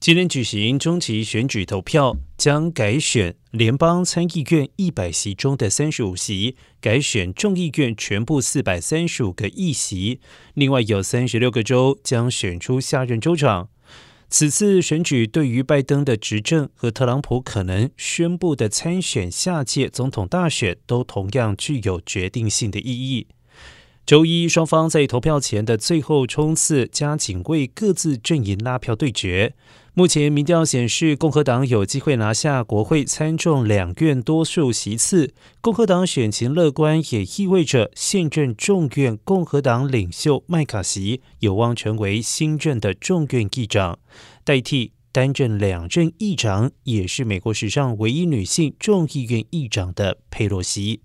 今天举行中期选举投票，将改选联邦参议院一百席中的三十五席，改选众议院全部四百三十五个议席。另外有三十六个州将选出下任州长。此次选举对于拜登的执政和特朗普可能宣布的参选下届总统大选，都同样具有决定性的意义。周一，双方在投票前的最后冲刺，加紧为各自阵营拉票对决。目前民调显示，共和党有机会拿下国会参众两院多数席次。共和党选情乐观，也意味着现任众院共和党领袖麦卡锡有望成为新任的众院议长，代替担任两任议长，也是美国史上唯一女性众议院议长的佩洛西。